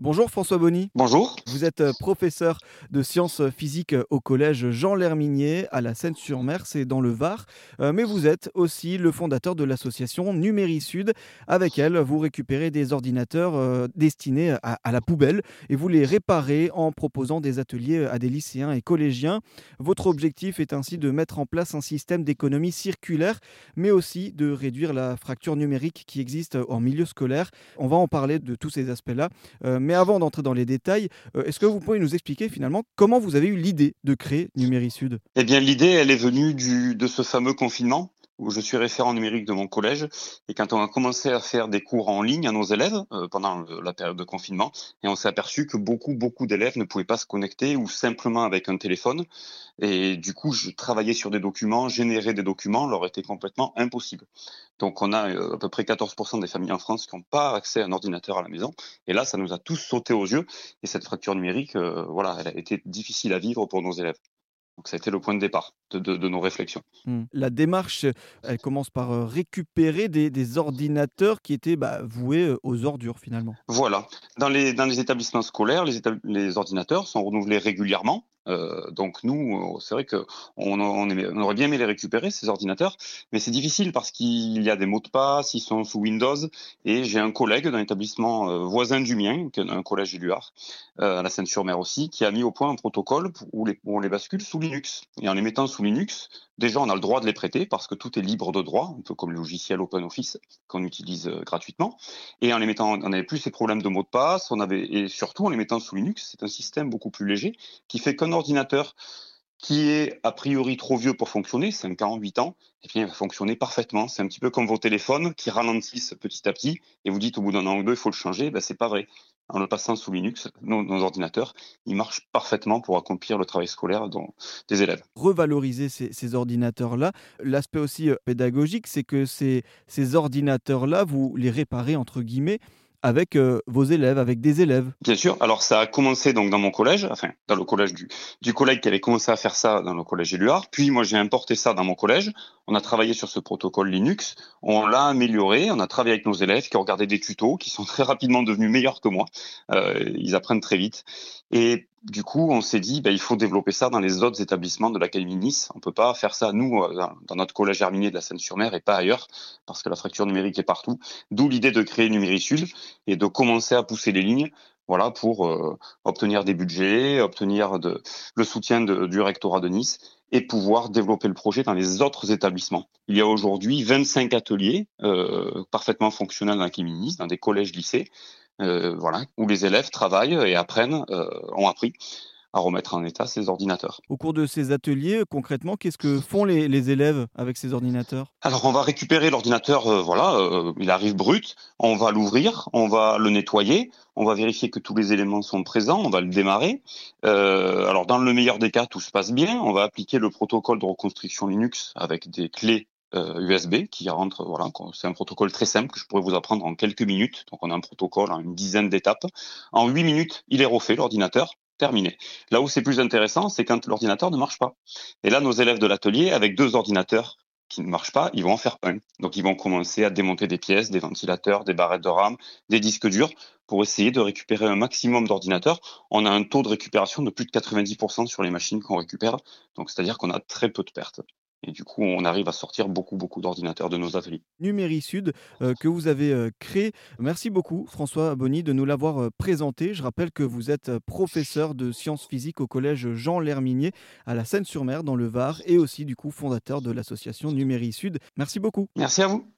Bonjour François Bonny. Bonjour. Vous êtes euh, professeur de sciences physiques au collège Jean Lerminier à la Seine-sur-Mer, c'est dans le Var. Euh, mais vous êtes aussi le fondateur de l'association Numérisud. Avec elle, vous récupérez des ordinateurs euh, destinés à, à la poubelle et vous les réparez en proposant des ateliers à des lycéens et collégiens. Votre objectif est ainsi de mettre en place un système d'économie circulaire, mais aussi de réduire la fracture numérique qui existe en milieu scolaire. On va en parler de tous ces aspects-là. Mais avant d'entrer dans les détails, euh, est-ce que vous pouvez nous expliquer finalement comment vous avez eu l'idée de créer Numérisud Eh bien, l'idée, elle est venue de ce fameux confinement où je suis référent numérique de mon collège. Et quand on a commencé à faire des cours en ligne à nos élèves euh, pendant la période de confinement, et on s'est aperçu que beaucoup, beaucoup d'élèves ne pouvaient pas se connecter ou simplement avec un téléphone. Et du coup, je travaillais sur des documents, générer des documents leur était complètement impossible. Donc, on a euh, à peu près 14% des familles en France qui n'ont pas accès à un ordinateur à la maison. Et là, ça nous a tous sauté aux yeux. Et cette fracture numérique, euh, voilà, elle a été difficile à vivre pour nos élèves. Donc ça a été le point de départ de, de, de nos réflexions. Hmm. La démarche, elle commence par euh, récupérer des, des ordinateurs qui étaient bah, voués euh, aux ordures finalement. Voilà. Dans les, dans les établissements scolaires, les, étab les ordinateurs sont renouvelés régulièrement. Euh, donc nous, c'est vrai que on, aurait bien aimé les récupérer ces ordinateurs, mais c'est difficile parce qu'il y a des mots de passe, ils sont sous Windows. Et j'ai un collègue d'un établissement euh, voisin du mien, un collège Éluard, euh, à la Seine-sur-Mer aussi, qui a mis au point un protocole où, on les bascule sous Linux. Et en les mettant sous Linux, déjà on a le droit de les prêter parce que tout est libre de droit, un peu comme le logiciel OpenOffice qu'on utilise gratuitement. Et en les mettant, on n'avait plus ces problèmes de mots de passe, et surtout en les mettant sous Linux, c'est un système beaucoup plus léger qui fait qu'un ordinateur qui est a priori trop vieux pour fonctionner, 5 ans, 8 ans, et bien, il va fonctionner parfaitement. C'est un petit peu comme vos téléphones qui ralentissent petit à petit, et vous dites au bout d'un an ou deux, il faut le changer. Ben, c'est pas vrai. En le passant sous Linux, nos, ordinateurs, ils marchent parfaitement pour accomplir le travail scolaire des élèves. Revaloriser ces, ordinateurs-là. L'aspect aussi pédagogique, c'est que ces, ces ordinateurs-là, vous les réparez entre guillemets avec euh, vos élèves, avec des élèves. Bien sûr. Alors ça a commencé donc dans mon collège, enfin dans le collège du, du collègue qui avait commencé à faire ça dans le collège Éluard. Puis moi j'ai importé ça dans mon collège. On a travaillé sur ce protocole Linux. On l'a amélioré. On a travaillé avec nos élèves qui ont regardé des tutos, qui sont très rapidement devenus meilleurs que moi. Euh, ils apprennent très vite. Et du coup, on s'est dit, ben, il faut développer ça dans les autres établissements de l'Académie Nice. On peut pas faire ça, nous, euh, dans notre collège Herminier de la Seine-sur-Mer et pas ailleurs, parce que la fracture numérique est partout. D'où l'idée de créer Numérisud et de commencer à pousser les lignes voilà, pour euh, obtenir des budgets, obtenir le soutien du rectorat de Nice et pouvoir développer le projet dans les autres établissements. Il y a aujourd'hui 25 ateliers euh, parfaitement fonctionnels dans l'Académie Nice, dans des collèges, lycées, voilà, où les élèves travaillent et apprennent, euh, ont appris à remettre en état ces ordinateurs. Au cours de ces ateliers, concrètement, qu'est-ce que font les, les, élèves avec ces ordinateurs? Alors, on va récupérer l'ordinateur, euh, voilà, euh, il arrive brut, on va l'ouvrir, on va le nettoyer, on va vérifier que tous les éléments sont présents, on va le démarrer. Euh, alors, dans le meilleur des cas, tout se passe bien, on va appliquer le protocole de reconstruction Linux avec des clés USB qui rentre, voilà, c'est un protocole très simple que je pourrais vous apprendre en quelques minutes. Donc on a un protocole en une dizaine d'étapes. En huit minutes, il est refait l'ordinateur terminé. Là où c'est plus intéressant, c'est quand l'ordinateur ne marche pas. Et là, nos élèves de l'atelier, avec deux ordinateurs qui ne marchent pas, ils vont en faire un. Donc, ils vont commencer à démonter des pièces, des ventilateurs, des barrettes de RAM, des disques durs, pour essayer de récupérer un maximum d'ordinateurs. On a un taux de récupération de plus de 90% sur les machines qu'on récupère. Donc, c'est-à-dire qu'on a très peu de pertes. Et du coup, on arrive à sortir beaucoup, beaucoup d'ordinateurs de nos ateliers. Numérisud, euh, que vous avez euh, créé. Merci beaucoup, François Bonny, de nous l'avoir euh, présenté. Je rappelle que vous êtes professeur de sciences physiques au collège Jean Lerminier à la Seine-sur-Mer, dans le Var, et aussi, du coup, fondateur de l'association Numérisud. Merci beaucoup. Merci à vous.